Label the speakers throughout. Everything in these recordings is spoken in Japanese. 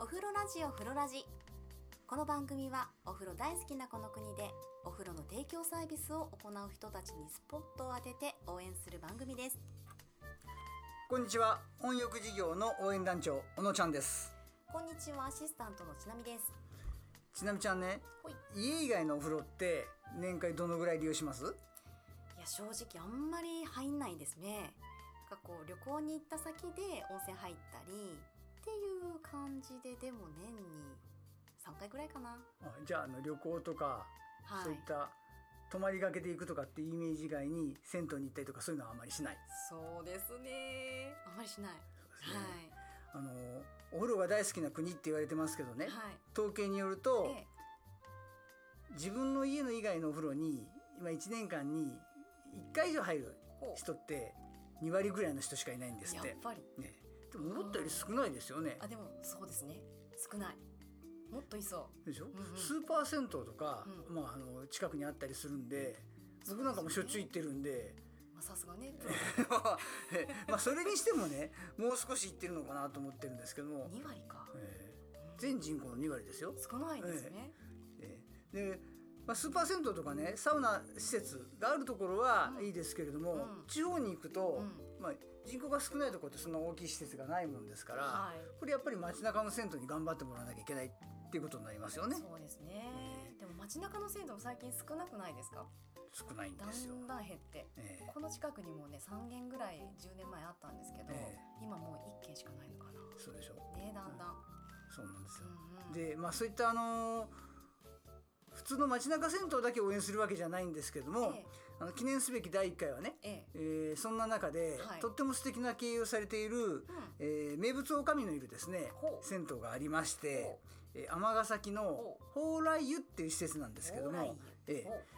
Speaker 1: お風呂ラジオ風呂ラジ。この番組はお風呂大好きなこの国でお風呂の提供サービスを行う人たちにスポットを当てて応援する番組です。
Speaker 2: こんにちは。温浴事業の応援団長小野ちゃんです。
Speaker 1: こんにちはアシスタントのちなみです。
Speaker 2: ちなみちゃんね
Speaker 1: ほい。
Speaker 2: 家以外のお風呂って年間どのぐらい利用します？
Speaker 1: いや正直あんまり入んないですね。なんかこう旅行に行った先で温泉入ったりっていう感じででも年に3回ぐらいかな。
Speaker 2: あじゃああの旅行とか、
Speaker 1: はい。
Speaker 2: そういった泊まりがけで行くとかっていうイメージ以外に銭湯に行ったりとかそういうのはあまりしない。
Speaker 1: そうですね。あんまりしない。
Speaker 2: すね。あのお風呂が大好きな国って言われてますけどね、
Speaker 1: はい。はい
Speaker 2: 統計によると、
Speaker 1: え
Speaker 2: 自分の家の以外のお風呂に今1年間に1回以上入る人って2割ぐらいの人しかいないんですって。
Speaker 1: やっ。ぱり。
Speaker 2: ね、でも思ったより少ないですよね。
Speaker 1: あでもそうですね。少ない。もっといそ
Speaker 2: でしょ、
Speaker 1: んうん。
Speaker 2: スーパー銭湯とか、
Speaker 1: う
Speaker 2: まあ、あの近くにあったりするんで僕なんかもしょっちゅう行ってるんで。
Speaker 1: うまあさすがね。
Speaker 2: まあそれにしてもねもう少し行ってるのかなと思ってるんですけども、
Speaker 1: 2割か。
Speaker 2: えー全人口の2割ですよ。
Speaker 1: 少ないですね、
Speaker 2: えーで、まあ、スーパー銭湯とかねサウナ施設があるところは
Speaker 1: うん。
Speaker 2: いいですけれども、
Speaker 1: うん。
Speaker 2: 地方に行くと、
Speaker 1: う
Speaker 2: まあ、人口が少ないところってそんな大きい施設がないもんですから、
Speaker 1: はい。
Speaker 2: これやっぱり街中の銭湯に頑張ってもらわなきゃいけないっていうことになりますよね。
Speaker 1: そうですね、でも街中の銭湯も最近少なくないですか？
Speaker 2: 少ないん
Speaker 1: だ
Speaker 2: ですよ。
Speaker 1: んだん減って。
Speaker 2: えー
Speaker 1: この近くにもね3軒ぐらい10年前あったんですけど、
Speaker 2: え
Speaker 1: 今もう1軒しかないのかな。
Speaker 2: そうでしょ。
Speaker 1: ねだんだん、
Speaker 2: そうなんですよ。
Speaker 1: うんうん、
Speaker 2: でまあそういったあのー普通の街中銭湯だけ応援するわけじゃないんですけども、
Speaker 1: え
Speaker 2: あの記念すべき第1回はね、
Speaker 1: ええ。え
Speaker 2: えーそんな中で、
Speaker 1: はい。
Speaker 2: とっても素敵な経営をされている、
Speaker 1: うん。
Speaker 2: えー名物おかみのいるですね銭湯がありまして
Speaker 1: ほ、
Speaker 2: えー尼崎の
Speaker 1: ほ
Speaker 2: 蓬莱湯っていう施設なんですけども、えーえー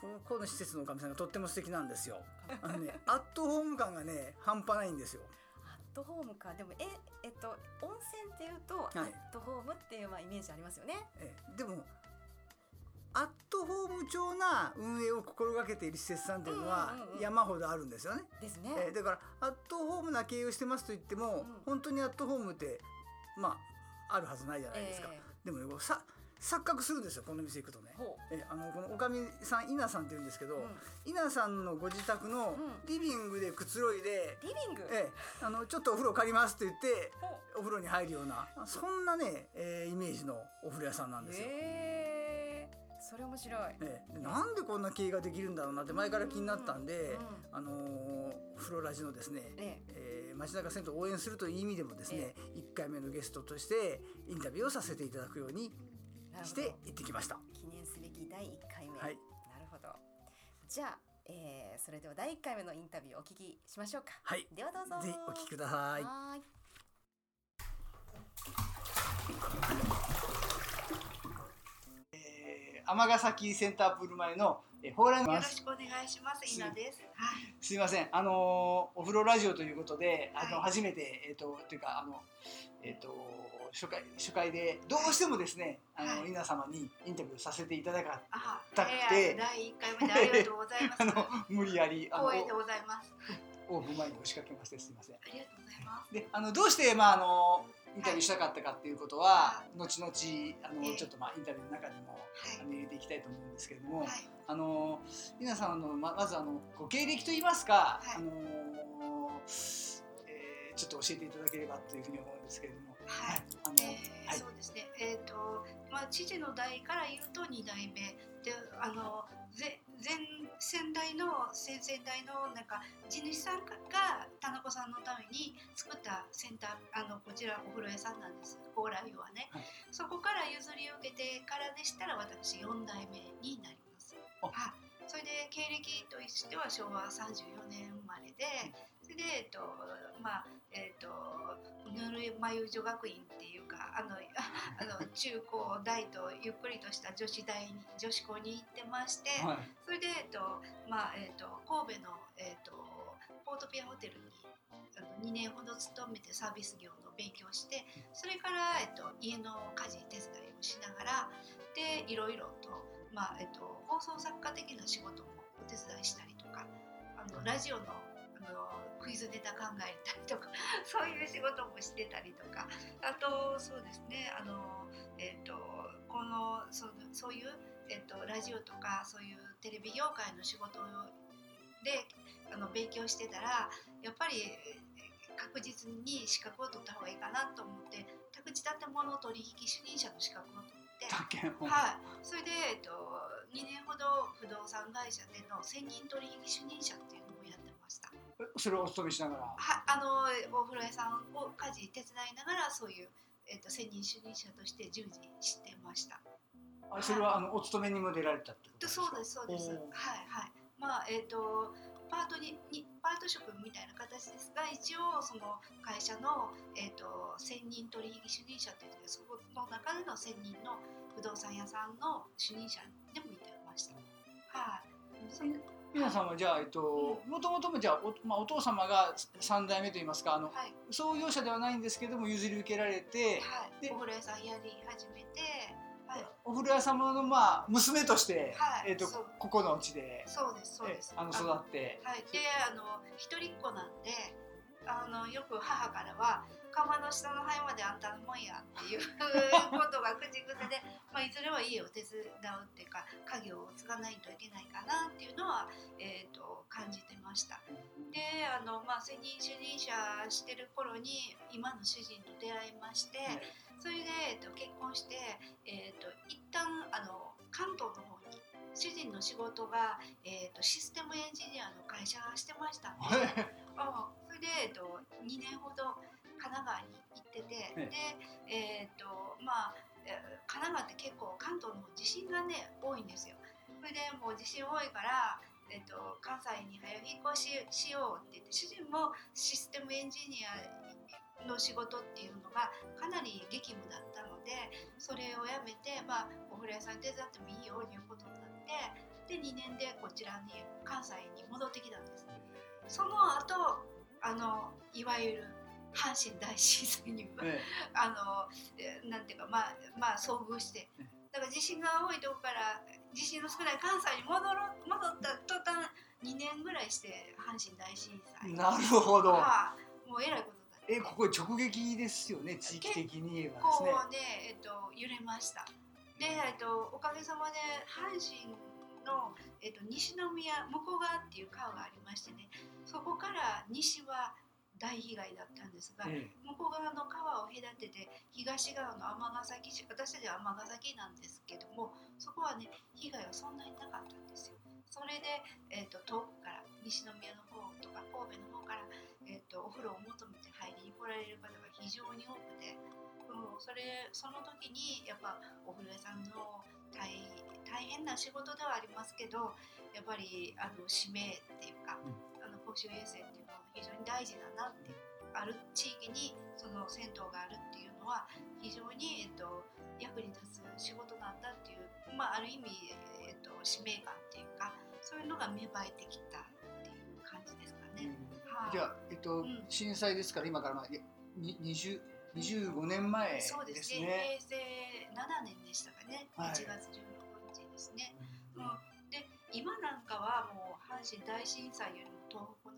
Speaker 2: ここの施設のおかみさんがとっても素敵なんですよ。あのねアットホーム感がね半端ないんですよ。
Speaker 1: アットホームか。でもええっと温泉っていうと、
Speaker 2: い。
Speaker 1: アットホームっていうまあイメージありますよね。
Speaker 2: えーでもアットホーム調な運営を心がけている施設さんっていうのは山ほどあるんですよね。
Speaker 1: ですね、
Speaker 2: えーだからアットホームな経営をしてますと言っても、
Speaker 1: ん。
Speaker 2: 本当にアットホームってまああるはずないじゃないですか。
Speaker 1: え
Speaker 2: でもさ錯覚するんですよこの店行くとね。えあのこのおかみさん稲さんって言うんですけど、
Speaker 1: うん。
Speaker 2: 稲さんのご自宅の
Speaker 1: うん。
Speaker 2: リビングでくつろいで、
Speaker 1: リビング、
Speaker 2: えあのちょっとお風呂借りますって言ってお風呂に入るようなそんなね、えーイメージのお風呂屋さんなんですよ。
Speaker 1: へえそれ面白い、
Speaker 2: ええ。でなんでこんな経営ができるんだろうなって前から気になったんで、
Speaker 1: うん。
Speaker 2: あのーフロラジのですね、
Speaker 1: え
Speaker 2: え。ー街中銭湯を応援するという意味でもですね、1回目のゲストとしてインタビューをさせていただくようにして行ってきました。
Speaker 1: 記念すべき第1回目、
Speaker 2: はい。
Speaker 1: なるほど。じゃあ、えー、それでは第1回目のインタビューをお聞きしましょうか。
Speaker 2: はい、
Speaker 1: ではどうぞ。
Speaker 2: ぜひお聞きください。
Speaker 1: はーい
Speaker 2: 尼崎センタープール前のえー蓬莱
Speaker 3: よ
Speaker 2: の
Speaker 3: ろしくお願いします。稲です。はい。
Speaker 2: すいません、あのーお風呂ラジオということで、あの
Speaker 3: はい
Speaker 2: 初めてえっ、とというかあのえっ、と初回初回でどうしてもですね、あの
Speaker 3: はい
Speaker 2: 皆様にインタビューさせていただか
Speaker 3: あ、
Speaker 2: だって
Speaker 3: えー第一回目でありがとうございます。
Speaker 2: あの無理やりあの
Speaker 3: 光栄でございます。
Speaker 2: オープン前に押しかけましてすいません。
Speaker 3: ありがとうございます。
Speaker 2: で、あのどうしてまああのインタビューしたかったかっていうことは、
Speaker 3: は
Speaker 2: 後々あの、
Speaker 3: ええ
Speaker 2: ちょっとまあインタビューの中にも、
Speaker 3: はい
Speaker 2: あの入れていきたいと思うんですけれども、
Speaker 3: はい。
Speaker 2: あの皆さんのままずあのご経歴といいますか、
Speaker 3: はい
Speaker 2: あのえーちょっと教えていただければというふうに思うんですけれども、
Speaker 3: はい。
Speaker 2: あの、
Speaker 3: えー
Speaker 2: はい
Speaker 3: そうですね。えっ、と、まあ、父の代から言うと二代目で、あの、ぜ前先代の先々代のなんか地主さんが田中さんのために作ったセンターあのこちらお風呂屋さんなんです。蓬莱湯はね、
Speaker 2: はい。
Speaker 3: そこから譲り受けてからでしたら私4代目になります。
Speaker 2: あ
Speaker 3: はい。それで経歴としては昭和34年生まれで、それでえっとまあえっとぬるま湯女学院っていうかあのあの中高大とゆっくりとした女子大に女子校に行ってまして、
Speaker 2: はい。
Speaker 3: それで、えっとまあえっと、神戸の、えっと、ポートピアホテルにあの2年ほど勤めてサービス業の勉強をしてそれから、えっと、家の家事手伝いをしながらでいろいろと、まあえっと、放送作家的な仕事もお手伝いしたりとかあのラジオのあの9クイズネタ考えたりとか そういう仕事もしてたりとかあとそうですねあの、えー、とこのそそういう、えー、とラジオとかそういうテレビ業界の仕事であの勉強してたらやっぱり確実に資格を取った方がいいかなと思って宅地建物取引主任者の資格を取って。はい、それで、えっと、2年ほど不動産会社での専任取引主任者っていう。
Speaker 2: それをお勤めしながら
Speaker 3: はあのお風呂屋さんを家事手伝いながらそういう、えっと、専任主任者として従事してました。
Speaker 2: あそれはあのお勤めにも出られたってことですか？
Speaker 3: そうですそうです。はいはい。まあえっ、とパートににパート職みたいな形ですが一応その会社のえっ、と専任取引主任者っていうのでそこの中での専任の不動産屋さんの主任者でもいてました。はい。それ
Speaker 2: 皆さんはじゃあえっともともともじゃあお,、まあ、お父様が三代目といいますかあの
Speaker 3: はい
Speaker 2: 創業者ではないんですけども譲り受けられて
Speaker 3: はい。
Speaker 2: で
Speaker 3: お風呂屋さんやり始めて、はい。
Speaker 2: お風呂屋様のまあ娘として、
Speaker 3: はい
Speaker 2: えっとここのうちで
Speaker 3: そうですそうです。
Speaker 2: えあの育って
Speaker 3: はい、であの一人っ子なんであのよく母からは「釜の下の灰まであんたのもんや」っていうことが口癖で、まあ、いずれは家を手伝うっていうか家業を継がないといけないかなっていうのは、えー、と感じてました。であの、まあ、専任主任者してる頃に今の主人と出会いまして、それで、えっと、結婚して、えっと、一旦あの関東の方に主人の仕事が、えっと、システムエンジニアの会社してましたんで、あそれで、えっと、2年ほど神奈川に行ってて、
Speaker 2: え
Speaker 3: で、えっとまあ、えー神奈川って結構関東の方地震がね多いんですよ。それでもう地震多いからえっと、関西に早引っ越ししようって言って主人もシステムエンジニアの仕事っていうのがかなり激務だったのでそれをやめて、まあ、お風呂屋さん手伝ってもいいよということになってで2年でこちらに関西に戻ってきたんですその後あのいわゆる阪神大震災に
Speaker 2: え
Speaker 3: あのえなんていうかまあまあ遭遇して。だから地震が多いとこから地震の少ない関西に戻ろ戻った途端2年ぐらいして阪神大震災。
Speaker 2: えなるほど。
Speaker 3: はもうえらいことになって。
Speaker 2: えここ直撃ですよね地域的に言えばですね。
Speaker 3: ね、えっと、揺れました。で、えっと、おかげさまで阪神の、えっと、西宮向こう側っていう川がありましてねそこから西は大被害だったんですが、
Speaker 2: え
Speaker 3: 向こう側の川を隔てて東側の尼崎市私たちは尼崎なんですけどもそこはね被害はそんなになかったんですよ。それで、えー、と遠くから西宮の方とか神戸の方から、えー、とお風呂を求めて入りに来られる方が非常に多くて、うん、それその時にやっぱお風呂屋さんの大大変な仕事ではありますけどやっぱりあの使命っていうか、あの公衆衛生って非常に大事だなってある地域にその銭湯があるっていうのは非常に、えっと、役に立つ仕事なんだっていう、まあ、ある意味、えっと、使命感っていうかそういうのが芽生えてきたっていう感じですかね。はい。
Speaker 2: じゃあ、えっと
Speaker 3: うん。
Speaker 2: 震災ですから今からまあいに20 25年前です
Speaker 3: そうですね。
Speaker 2: ね。
Speaker 3: 平成7年でしたかね、
Speaker 2: はい。
Speaker 3: 1月16日ですね。うん、で今なんかはもう阪神大震災よりも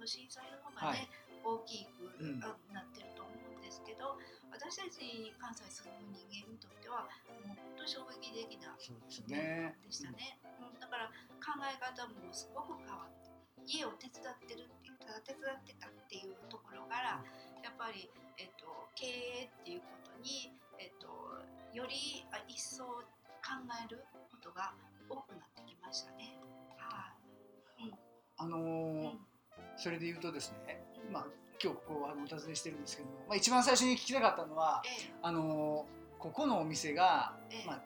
Speaker 3: の震災の方がね、大きく、
Speaker 2: うん。
Speaker 3: あなってると思うんですけど私たち関西住む人間にとってはもう本当衝撃的な
Speaker 2: ね。
Speaker 3: でしたね、うん。だから考え方もすごく変わって家を手伝ってるっていうただ手伝ってたっていうところから、やっぱり、えっと、経営っていうことに、えっと、よりあ一層考えることが多くなってきましたね。はい、
Speaker 2: あの
Speaker 3: うん。
Speaker 2: ーそれで言うとですね、
Speaker 3: うん
Speaker 2: まあ今日ここあのお尋ねしてるんですけども、まあ一番最初に聞きたかったのは
Speaker 3: え
Speaker 2: あのーここのお店が
Speaker 3: ええ。え
Speaker 2: まあ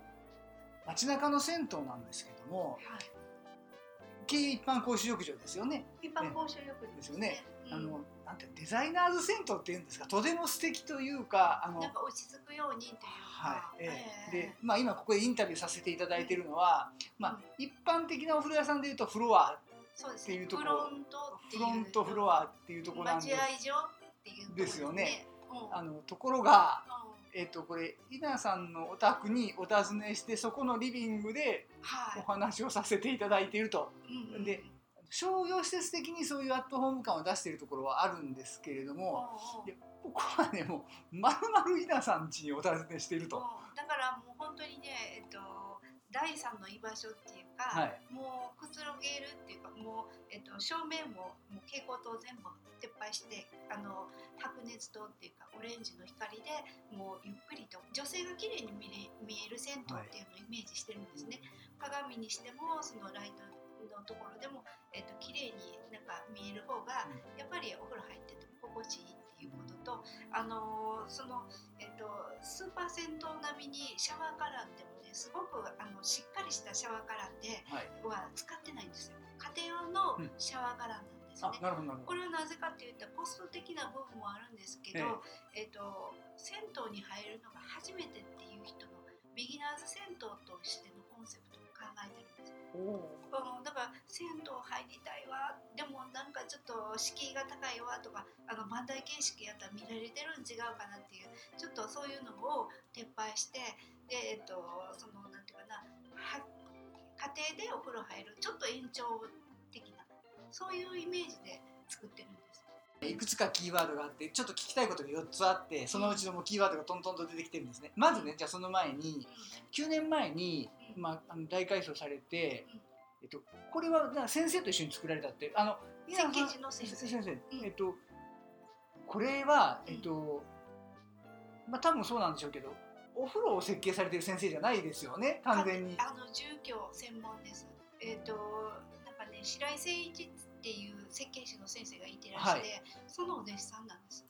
Speaker 2: 街中の銭湯なんですけども、
Speaker 3: はい。
Speaker 2: 一般公衆浴場ですよね。
Speaker 3: 一般公衆浴場
Speaker 2: ですよね。
Speaker 3: うん。
Speaker 2: あのなんてデザイナーズ銭湯っていうんですか、とても素敵というか、あの
Speaker 3: なんか落ち着くようにというか、
Speaker 2: はい、ええ。
Speaker 3: ええ。
Speaker 2: で、まあ今ここでインタビューさせていただいているのは、まあ一般的なお風呂屋さんでいうとフロア、
Speaker 3: そうですね。
Speaker 2: っていうとこ
Speaker 3: フロント
Speaker 2: フロントフロアっていうところなんで
Speaker 3: 待合、所っていうところ
Speaker 2: で。すよね。
Speaker 3: うん。
Speaker 2: あのところが、
Speaker 3: うん。
Speaker 2: えっ、とこれ稲さんのお宅にお尋ねしてそこのリビングで
Speaker 3: はい。
Speaker 2: お話をさせていただいていると。で商業施設的にそういうアットホーム感を出しているところはあるんですけれどもいやここはねもうまるまる稲さん家にお尋ねしていると。
Speaker 3: うん。だからもう本当にね、えっと、第三の居場所っていうか、
Speaker 2: はい
Speaker 3: もうくつろげるっていうかもう、えっと、照明ももう蛍光灯全部撤廃してあの白熱灯っていうかオレンジの光でもうゆっくりと女性が綺麗に見れ見える銭湯っていうのをイメージしてるんですね。鏡にしてもそのライトのところでも、えっと綺麗になんか見える方がやっぱりお風呂入ってても心地いいっていうことと、あのーその、とスーパー銭湯並みにシャワーカラーでもねすごくあのしっかりしたシャワーカラーで
Speaker 2: は
Speaker 3: 使ってないんですよ家庭用の
Speaker 2: うん
Speaker 3: シャワーカラーなんです
Speaker 2: あ
Speaker 3: ね。
Speaker 2: なるほどなるほど。
Speaker 3: これはなぜかっていうとコスト的な部分もあるんですけど、えっと銭湯に入るのが初めてっていう人のビギナーズ銭湯としてのコンセプトを考えてるんうん、だから銭湯入りたいわでもなんかちょっと敷居が高いわとかあの万代形式やったら見られてるん違うかなっていうちょっとそういうのを撤廃してでえっとそのなんていうかな家庭でお風呂入るちょっと延長的なそういうイメージで作ってるんです。
Speaker 2: いくつかキーワードがあってちょっと聞きたいことが4つあってそのうちのもうキーワードがトントンと出てきてるんですねまずねじゃあその前に9年前に、
Speaker 3: うん
Speaker 2: まあ、あの大改装されて
Speaker 3: うん、
Speaker 2: えっと、これはな先生と一緒に作られたってあの
Speaker 3: 先生
Speaker 2: えっとこれはえっと、まあ多分そうなんでしょうけどお風呂を設計されてる先生じゃないですよね完全に。
Speaker 3: あの住居専門です。えっ、となんかね白井誠一っていう設計士の先生がいてらして、
Speaker 2: は
Speaker 3: そのお弟子さんなんです。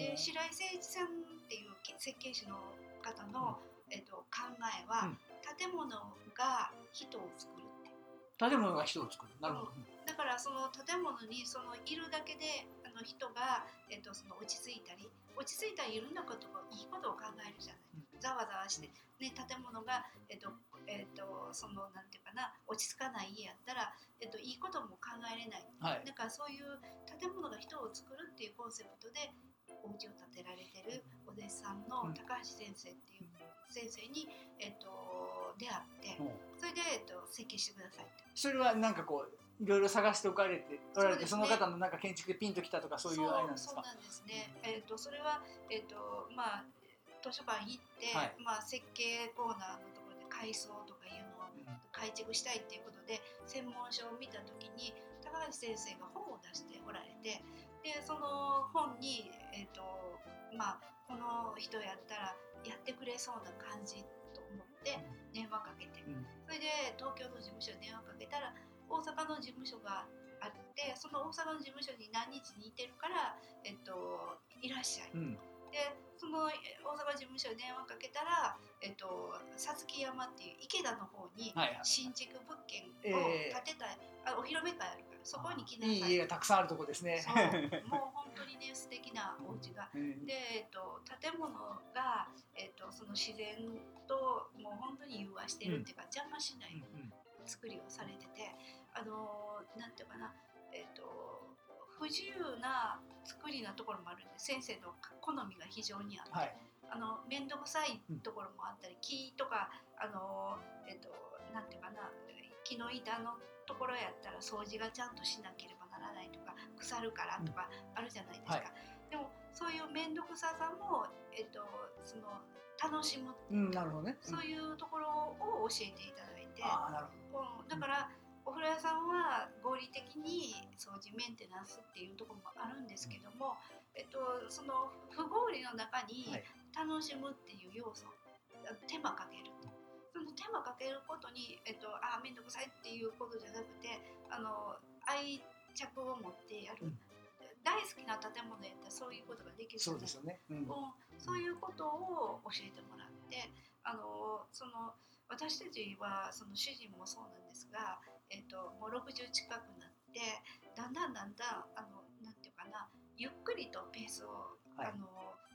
Speaker 3: で白井誠一さんっていう設計士の方の、えっと考えは、
Speaker 2: うん。
Speaker 3: 建物が人を作るっていう。
Speaker 2: 建物が人を作る。なるほど、
Speaker 3: だからその建物にそのいるだけであの人が、えっとその落ち着いたり落ち着いたりいろんなことをいいことを考えるじゃない、
Speaker 2: うん。
Speaker 3: ざわざわして、ね、建物が、えっとえっとそのなんていうかな落ち着かない家やったら、えっといいことも考えれない。
Speaker 2: はい。
Speaker 3: だからそういう建物が人を作るっていうコンセプトでお家を建てられてるお弟子さんの
Speaker 2: うん。
Speaker 3: 高橋先生っていう先生に、えっと出会ってそれで、えっと設計してくださいって。
Speaker 2: それはなんかこういろいろ探しておかれておられてそ,、
Speaker 3: ね。
Speaker 2: の方のなんか建築でピンときたとかそういうあれなんですか？
Speaker 3: そうなんですね。えっ、とそれはえっ、とまあ図書館行って、
Speaker 2: はい。
Speaker 3: まあ設計コーナーのところで改装とかいうのを改築したいっていうことで専門書を見た時に高橋先生が本を出しておられてでその本にえっ、とまあこの人やったらやってくれそうな感じと思って電話かけて。
Speaker 2: うん。
Speaker 3: それで東京の事務所に電話かけたら大阪の事務所があってその大阪の事務所に何日にいてるから、えっと、いらっしゃい。
Speaker 2: うん
Speaker 3: でそのえ大阪事務所に電話かけたら、えっと、さつき山っていう池田の方に
Speaker 2: はいはい。
Speaker 3: 新築物件を
Speaker 2: ええ。
Speaker 3: 建てたい、あお披露目会あるからそこに来なさ
Speaker 2: い。い
Speaker 3: い。
Speaker 2: 家がたくさんあるとこですね。
Speaker 3: そう。もう本当にね素敵なお家が。
Speaker 2: うん。
Speaker 3: で、えっと、建物が、えっと、その自然ともう本当に融和してるっていうか、邪魔しない
Speaker 2: うん。
Speaker 3: 作りをされててあのーなんていうかなえっ、と不自由な作りなところもあるんで先生の好みが非常にあって、
Speaker 2: はい。
Speaker 3: あの面倒くさいところもあったり、木とかあのーえっ、となんていうかな木の板のところやったら掃除がちゃんとしなければならないとか腐るからとかあるじゃないですか、
Speaker 2: はい。
Speaker 3: でもそういう面倒くささも、えっとその楽しむ
Speaker 2: うん、なるほどね。
Speaker 3: そういうところを教えていただいて、うん、だからお風呂屋さんは合理的に掃除メンテナンスっていうところもあるんですけども、えっと、その不合理の中に
Speaker 2: はい
Speaker 3: 楽しむっていう要素、手間かけるその手間かけることに、えっと、あ面倒くさいっていうことじゃなくてあの愛着を持ってやる、
Speaker 2: うん
Speaker 3: 大好きな建物やったらそういうことができる
Speaker 2: ど。そうですよね。うん。
Speaker 3: うんそういうことを教えてもらってあのその私たちはその主人もそうなんですが、えっともう60近くなってだんだんだんだんあのなんていうかなゆっくりとペースを、
Speaker 2: はい。
Speaker 3: あの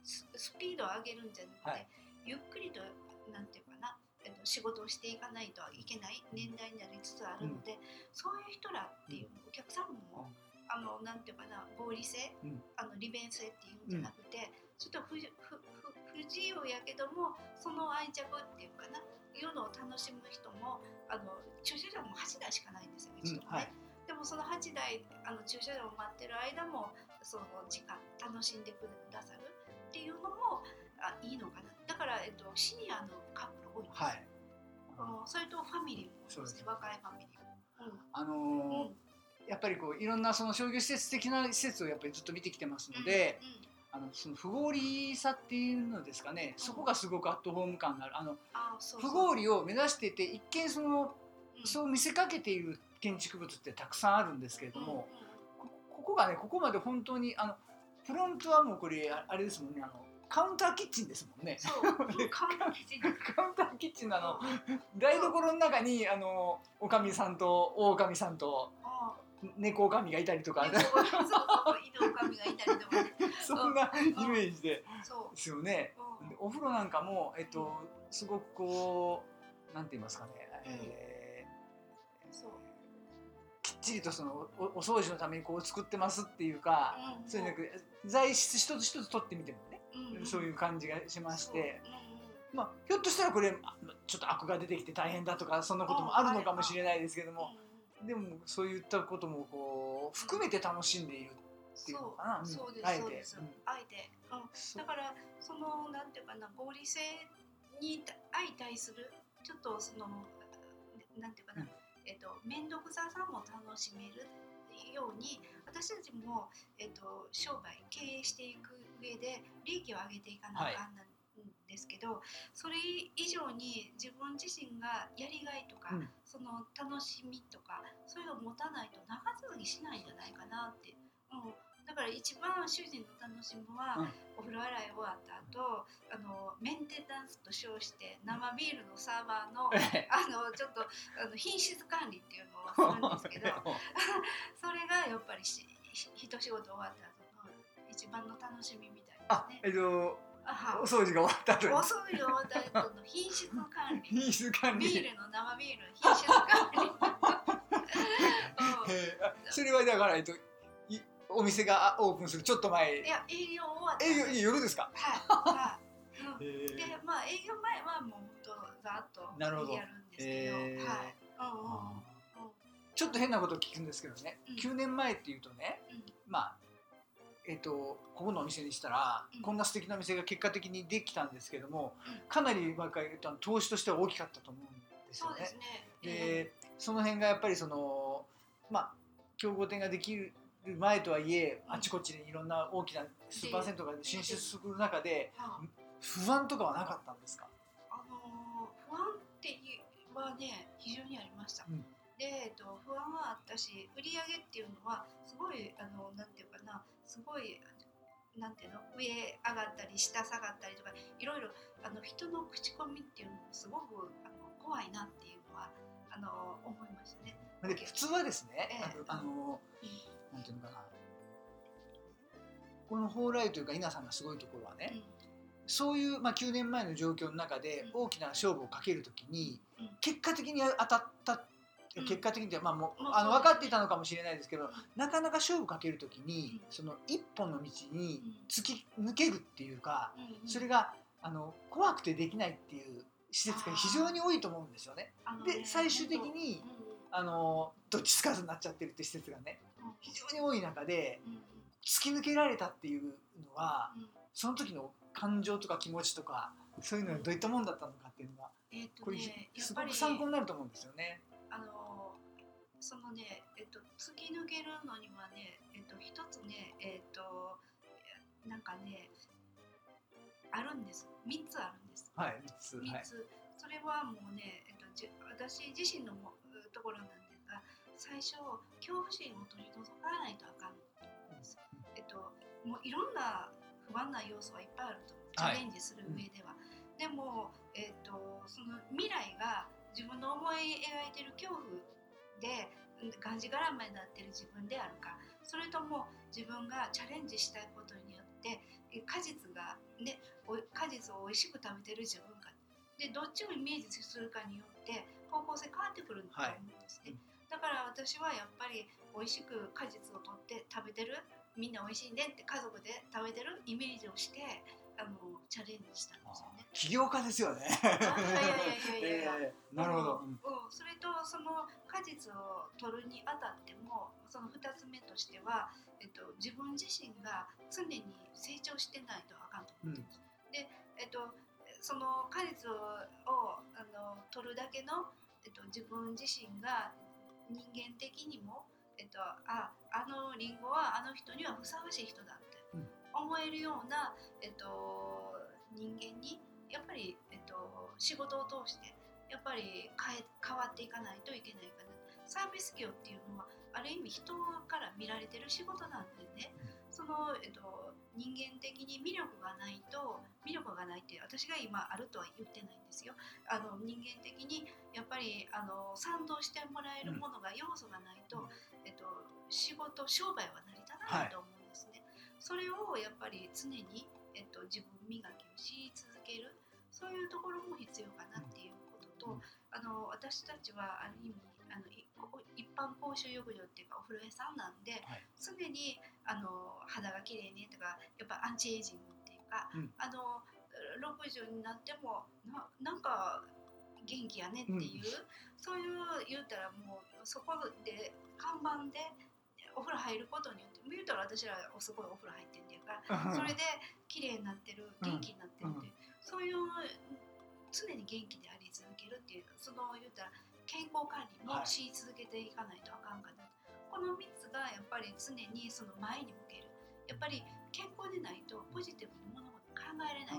Speaker 3: ススピードを上げるんじゃなくて、
Speaker 2: はい。
Speaker 3: ゆっくりとなんていうかな、えっと、仕事をしていかないといけない年代になりつつあるので、そういう人らっていうお客さん。も、あのなんていうかな合理性、
Speaker 2: うん。
Speaker 3: あの利便性っていうんじゃなくて、ちょっと不不自由やけどもその愛着っていうかないうのを楽しむ人もあの駐車場も8台しかないんですようちとかね、
Speaker 2: うんはい。
Speaker 3: でももその8台あの駐車場を待ってる間もその時間楽しんでくださるっていうのもあいいのかな。だから、えっと、シニアのカップル多いんです、
Speaker 2: はい。
Speaker 3: うんそれとファミリーも
Speaker 2: そうです
Speaker 3: 若いファミリーも。
Speaker 2: あの
Speaker 3: うん
Speaker 2: ー
Speaker 3: うん。
Speaker 2: やっぱりこういろんなその商業施設的な施設をやっぱりずっと見てきてますので、あのその不合理さっていうのですかね、そこがすごくアットホーム感がある。あの不合理を目指していて一見その
Speaker 3: うん。
Speaker 2: そう見せかけている建築物ってたくさんあるんですけれど
Speaker 3: うん
Speaker 2: も、こここがねここまで本当にあのフロントはもうこれああれですもんねあのカウンターキッチンですもんね。
Speaker 3: そうもう完璧に
Speaker 2: カウンターキッチンのあの台所の中にあのおかみさんと大おかみさんと
Speaker 3: あ
Speaker 2: 猫おかみがいたりとか、
Speaker 3: そうそう犬狼がいたりとか
Speaker 2: イメージで
Speaker 3: そ
Speaker 2: ですよね。お風呂なんかも、えっと、すごくこうなんて言いますかね、えー
Speaker 3: そう。
Speaker 2: きっちりとそのおお掃除のためにこう作ってますっていうか、
Speaker 3: うん
Speaker 2: そういうなんか材質一つ一つ取ってみてもね、
Speaker 3: うん
Speaker 2: そういう感じがしまして、まあ、ひょっとしたらこれあちょっとアクが出てきて大変だとかそんなこともあるのかもしれないですけども、でもそういったこともこう含めて楽しんでいるっていうのかな、うん。
Speaker 3: そうそうですそうです、
Speaker 2: うん。
Speaker 3: あえて、う。ん、だからそのなんていうかな合理性に相対するちょっとそのなんていうかな、
Speaker 2: うん。
Speaker 3: えっと面倒くささも楽しめるように私たちも、えっと商売経営していく上で利益を上げていかなあかんなんですけど、それ以上に自分自身がやりがいとか、
Speaker 2: うん。
Speaker 3: その楽しみとかそういうのを持たないと長続きしないんじゃないかなって、うん、だから一番主人の楽しみは、
Speaker 2: うん。
Speaker 3: お風呂洗い終わった後あのメンテナンスと称して生ビールのサーバーのあのちょっとあの品質管理っていうのをするんですけど それがやっぱりしひ一仕事終わった後の一番の楽しみみたい
Speaker 2: あ
Speaker 3: ですね。
Speaker 2: えっとお掃除が終わった後に。
Speaker 3: お掃除が終わった後の品質管理。
Speaker 2: 品質管理。
Speaker 3: ビールの生ビールの品質管理。
Speaker 2: それはだから、えっと、いお店がオープンするちょっと前。
Speaker 3: いや営業終わった
Speaker 2: 営業夜ですか、
Speaker 3: はいはい、うん
Speaker 2: えー。
Speaker 3: でまあ営業前はもうほんとざっと
Speaker 2: なるほど。
Speaker 3: やるんですけど、
Speaker 2: えー。
Speaker 3: はい、うんうん。
Speaker 2: ちょっと変なこと聞くんですけどね、
Speaker 3: うん。
Speaker 2: 9年前っていうとね、
Speaker 3: うん。
Speaker 2: まあえっとここのお店にしたら、
Speaker 3: うん。
Speaker 2: こんな素敵なお店が結果的にできたんですけども、
Speaker 3: うん。
Speaker 2: かなり若いあの投資としては大きかったと思うんですよね。
Speaker 3: そうです。ね。
Speaker 2: でその辺がやっぱりそのまあ競合店ができる前とはいえ
Speaker 3: うん。
Speaker 2: あちこちにいろんな大きなスーパー銭湯が進出する中で
Speaker 3: はい
Speaker 2: 不安とかはなかったんですか、
Speaker 3: あのー不安っていうはね非常にありました。
Speaker 2: うん。
Speaker 3: で、えっと、不安はあったし売り上げっていうのはすごいあのなんていうかなすごいなんていうの上上がったり下下がったりとかいろいろあの人の口コミっていうのもすごくあの怖いなっていうのはあの思いましたね。
Speaker 2: で普通はですね、
Speaker 3: ええ。
Speaker 2: あの
Speaker 3: う
Speaker 2: なんていうのかな。この蓬莱というか稲さんがすごいところはね、
Speaker 3: ん。
Speaker 2: そういう、まあ、9年前の状況の中で
Speaker 3: うん。
Speaker 2: 大きな勝負をかけるときに、
Speaker 3: うん。
Speaker 2: 結果的に当たった、
Speaker 3: うん。
Speaker 2: 結果的にって、まあ、もう
Speaker 3: まあ
Speaker 2: あの分かっていたのかもしれないですけど、なかなか勝負かけるときに、
Speaker 3: うん。
Speaker 2: その一本の道に
Speaker 3: うん
Speaker 2: 突き抜けるっていうか、それがあの怖くてできないっていう施設が非常に多いと思うんですよね。で最終的に
Speaker 3: 本
Speaker 2: あのどっちつかずになっちゃってるって施設がね非常に多い中で突き抜けられたっていうのは
Speaker 3: うん
Speaker 2: その時の感情とか気持ちとかそういうのはどういったもんだったのかっていうのは
Speaker 3: えっ、
Speaker 2: ことれ
Speaker 3: ねや
Speaker 2: す
Speaker 3: っぱり
Speaker 2: ごく参考になると思うんですよね。
Speaker 3: あのそのね、えっと、突き抜けるのにはね、えっと、一つね、えっと、なんかね、あるんです。三つあるんです。
Speaker 2: はい、三つはい。
Speaker 3: それはもうね、えっと、じ私自身のもところなん最初、恐怖心を取り除かないとあかんんです。えっと、もういろんな不安な要素はいっぱいあると思う。チ
Speaker 2: はい
Speaker 3: ャレンジする上では。でも、えっと、その未来が自分の思い描いてる恐怖でうんがんじがらめになってる自分であるかそれとも自分がチャレンジしたいことによってえ果実がね果実を美味しく食べてる自分かでどっちをイメージするかによって方向性変わってくると思うんですね、だから私はやっぱり美味しく果実を取って食べてるみんな美味しいねって家族で食べてるイメージをしてあのチャレンジしたんですよね。
Speaker 2: 起業家ですよね。
Speaker 3: あいやいやいやいやいや。
Speaker 2: えーなるほど。
Speaker 3: うん、それとその果実を取るにあたってもその2つ目としては、えっと、自分自身が常に成長してないとあかんと思ってます。で、えっと、その果実をあの取るだけの、えっと、自分自身が人間的にも、えっと、ああのリンゴはあの人にはふさわしい人だって
Speaker 2: うん。
Speaker 3: 思えるような、えっと、人間にやっぱり、えっと、仕事を通してやっぱり変え変わっていかないといけないかな。サービス業っていうのはある意味人から見られてる仕事なんでね。その、えっと、人間的に魅力がないと魅力がないって私が今あるとは言ってないんですよ。あの人間的にやっぱりあの賛同してもらえるものが要素がないと、
Speaker 2: うん。
Speaker 3: えっと、仕事商売は成り立たないと思うんですね、それをやっぱり常に、えっと、自分磨きをし続けるそういうところも必要かなっていうことと、
Speaker 2: うん。
Speaker 3: あの私たちはある意味あの一般公衆浴場っていうかお風呂屋さんなんで、
Speaker 2: はい。
Speaker 3: 常にあの肌が綺麗にとかやっぱアンチエイジングっていうか、
Speaker 2: うん。
Speaker 3: あの60になってもななんか元気やねっていう、そういう言うたらもうそこで看板でお風呂入ることによって言うたら私らすごいお風呂入ってんだから それで綺麗になってる元気になってるっていう、そういう常に元気であり続けるっていうその言うたら健康管理もし続けていかないとあかんかな、この3つがやっぱり常にその前に向ける。やっぱり健康でないとポジティブに物事考えれない、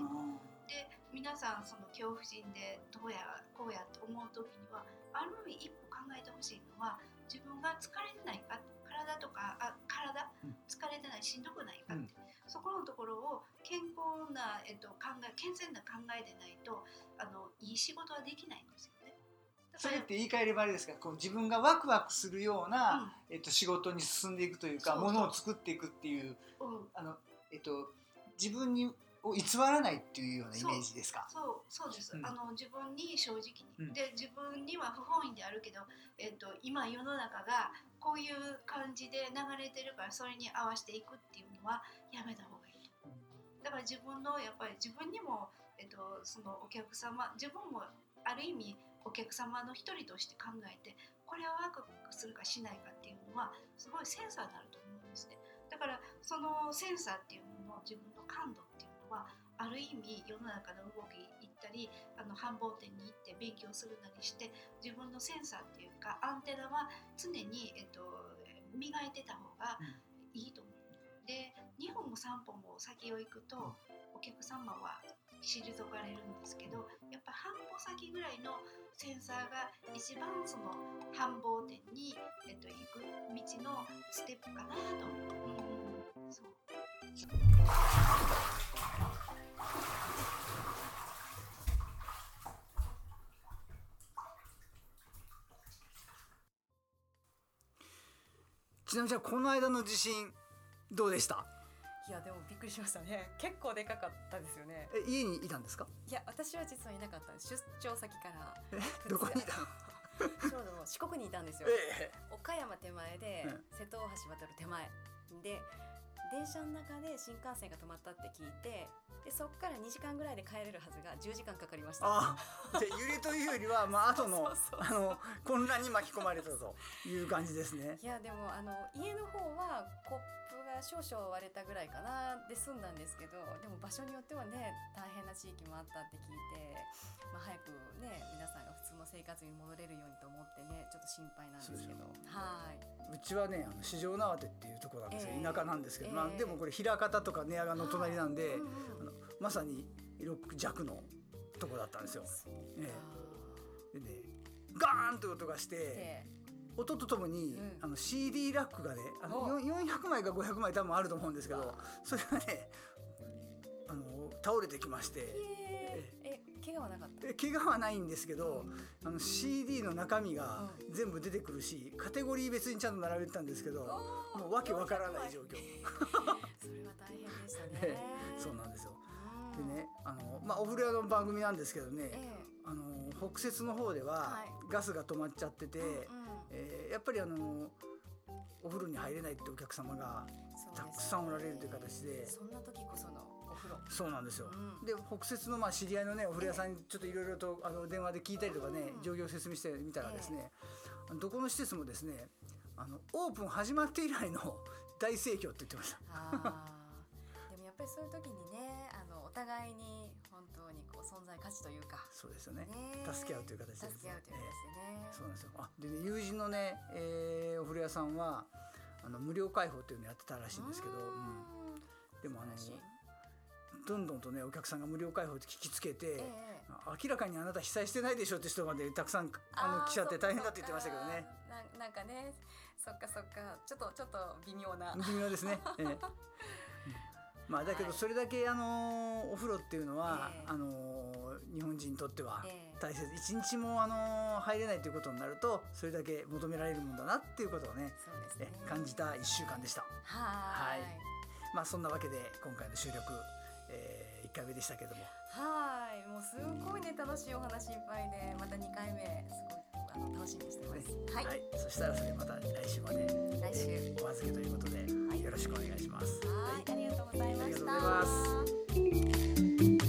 Speaker 3: で皆さんその恐怖心でどうやこうやと思う時にはある意味一歩考えてほしいのは自分が疲れてないか体とかあ体？
Speaker 2: うん。
Speaker 3: 疲れてないしんどくないか。って、
Speaker 2: うん。
Speaker 3: そこのところを健康な、えっと、考え健全な考えでないとあのいい仕事はできないんですよ
Speaker 2: それって言い換えればあれですか？こう自分がワクワクするような、えっと、仕事に進んでいくというかものを作っていくっていう
Speaker 3: うん。うん
Speaker 2: あの、えっと、自分にを偽らないっていうようなイメージですか？
Speaker 3: そうそうです、
Speaker 2: うん。
Speaker 3: あの自分に正直に、
Speaker 2: うん。
Speaker 3: で自分には不本意であるけど、えっと今世の中がこういう感じで流れてるからそれに合わせていくっていうのはやめた方がいい。だから自分のやっぱり自分にも、えっとそのお客様自分もある意味お客様の一人として考えてこれはワクワクするかしないかっていうのはすごいセンサーになると思うんですねだからそのセンサーっていうのの自分の感度っていうのはある意味世の中の動き行ったりあの繁忙店に行って勉強するなりして自分のセンサーっていうかアンテナは常に、えっと、磨いてた方がいいと思う。で2歩も3歩も先を行くとお客様は退かれるんですけどやっぱ半歩先ぐらいのセンサーが一番その繁忙店に、えっと、行く道のステップかなと。思う。うん、そう。
Speaker 2: ちなみにじゃあこの間の地震どうでした？
Speaker 1: いやでもびっくりしましたね。結構でかかったですよね。
Speaker 2: え家にいたんですか？
Speaker 1: いや私は実はいなかった出張先から。
Speaker 2: えどこにいたの？
Speaker 1: ちょうど四国にいたんですよ。
Speaker 2: え
Speaker 1: 岡山手前で
Speaker 2: うん
Speaker 1: 瀬戸大橋渡る手前で電車の中で新幹線が止まったって聞いてでそこから2時間ぐらいで帰れるはずが10時間かかりました。
Speaker 2: あじゃあ揺れというよりは まあ後のあの混乱に巻き込まれたという感じですね。
Speaker 1: いやでもあの家の方はコップが少々割れたぐらいかなで済んだんですけどでも場所によってはね大変な地域もあったって聞いて、まあ、早くね皆さんが普通の生活に戻れるようにと思ってねちょっと心配なんですけど。はい。う
Speaker 2: ちはねあの四条縄手っていうところなんですよ、
Speaker 1: ええ。
Speaker 2: 田舎なんですけど、まあ、
Speaker 1: ええ。
Speaker 2: でもこれ枚方とか寝屋川の隣なんで、あのまさに6弱のとこだったんですよ。え
Speaker 1: か
Speaker 2: でねガーンという音がして
Speaker 1: で
Speaker 2: 音とともに、
Speaker 1: うん。
Speaker 2: あの CD ラックがねあの
Speaker 1: お。
Speaker 2: よ400枚か500枚多分あると思うんですけどそれがねあの倒れてきまして
Speaker 1: 怪我はなかった？
Speaker 2: で怪我はないんですけどあの CD の中身が
Speaker 1: う
Speaker 2: 全部出てくるしカテゴリー別にちゃんと並べてたんですけどもうわけわからない状況。
Speaker 1: それは大変でしたね。
Speaker 2: え えそうなんですよ。
Speaker 1: うん。
Speaker 2: でねあの、まあ、お風呂屋の番組なんですけどね、
Speaker 1: え
Speaker 2: あの北摂の方では
Speaker 1: はい。
Speaker 2: ガスが止まっちゃってて、
Speaker 1: えうんうん。
Speaker 2: えーやっぱりあのお風呂に入れないってお客様がたくさんおられるという形で。
Speaker 1: そんな時こその
Speaker 2: そうなんですよ、
Speaker 1: うん。
Speaker 2: で北摂のまあ知り合いのねお風呂屋さんにちょっといろいろとあの電話で聞いたりとかね、
Speaker 1: うん。
Speaker 2: 状況を説明してみたらですね、どこの施設もですねあのオープン始まって以来の 大盛況って言ってました。
Speaker 1: やっぱりそういう時にねあのお互いに本当にこう存在価値というか、
Speaker 2: そうですよね。
Speaker 1: ね
Speaker 2: 助け合うという形で
Speaker 1: 助け合うという形でね、
Speaker 2: そうなんですよ。あでね友人のね、えーお風呂屋さんはあの無料開放っていうのやってたらしいんですけど、
Speaker 1: う
Speaker 2: うん。
Speaker 1: ん。
Speaker 2: でもあのどんどんとねお客さんが無料開放って聞きつけて、
Speaker 1: ええ。
Speaker 2: 明らかにあなた被災してないでしょって人までたくさんあの
Speaker 1: ー
Speaker 2: 来ちゃって大変だって言ってましたけどね。
Speaker 1: ななんかねそっかそっか。ちょっとちょっと微妙な。
Speaker 2: 微妙ですね。ええ。まあだけど
Speaker 1: はい
Speaker 2: それだけあのお風呂っていうのは、
Speaker 1: ええ。
Speaker 2: あの日本人にとっては
Speaker 1: ええ。
Speaker 2: 大切。一日もあの入れないということになるとそれだけ求められるもんだなっていうことをね
Speaker 1: ね。
Speaker 2: え感じた一週間でした。
Speaker 1: はーい。
Speaker 2: はい。まあそんなわけで今回の収録、え1回目でしたけども。
Speaker 1: はーい。もうすごいね楽しいお話いっぱいで。また2回目すごいあの楽しみにしてます。はい、
Speaker 2: はい、そしたらそれまた来週まで。
Speaker 1: 来週。
Speaker 2: お預けということで、
Speaker 1: はい。
Speaker 2: よろしくお願いします。
Speaker 1: はい。ありがとうございました。
Speaker 2: ありがとうございます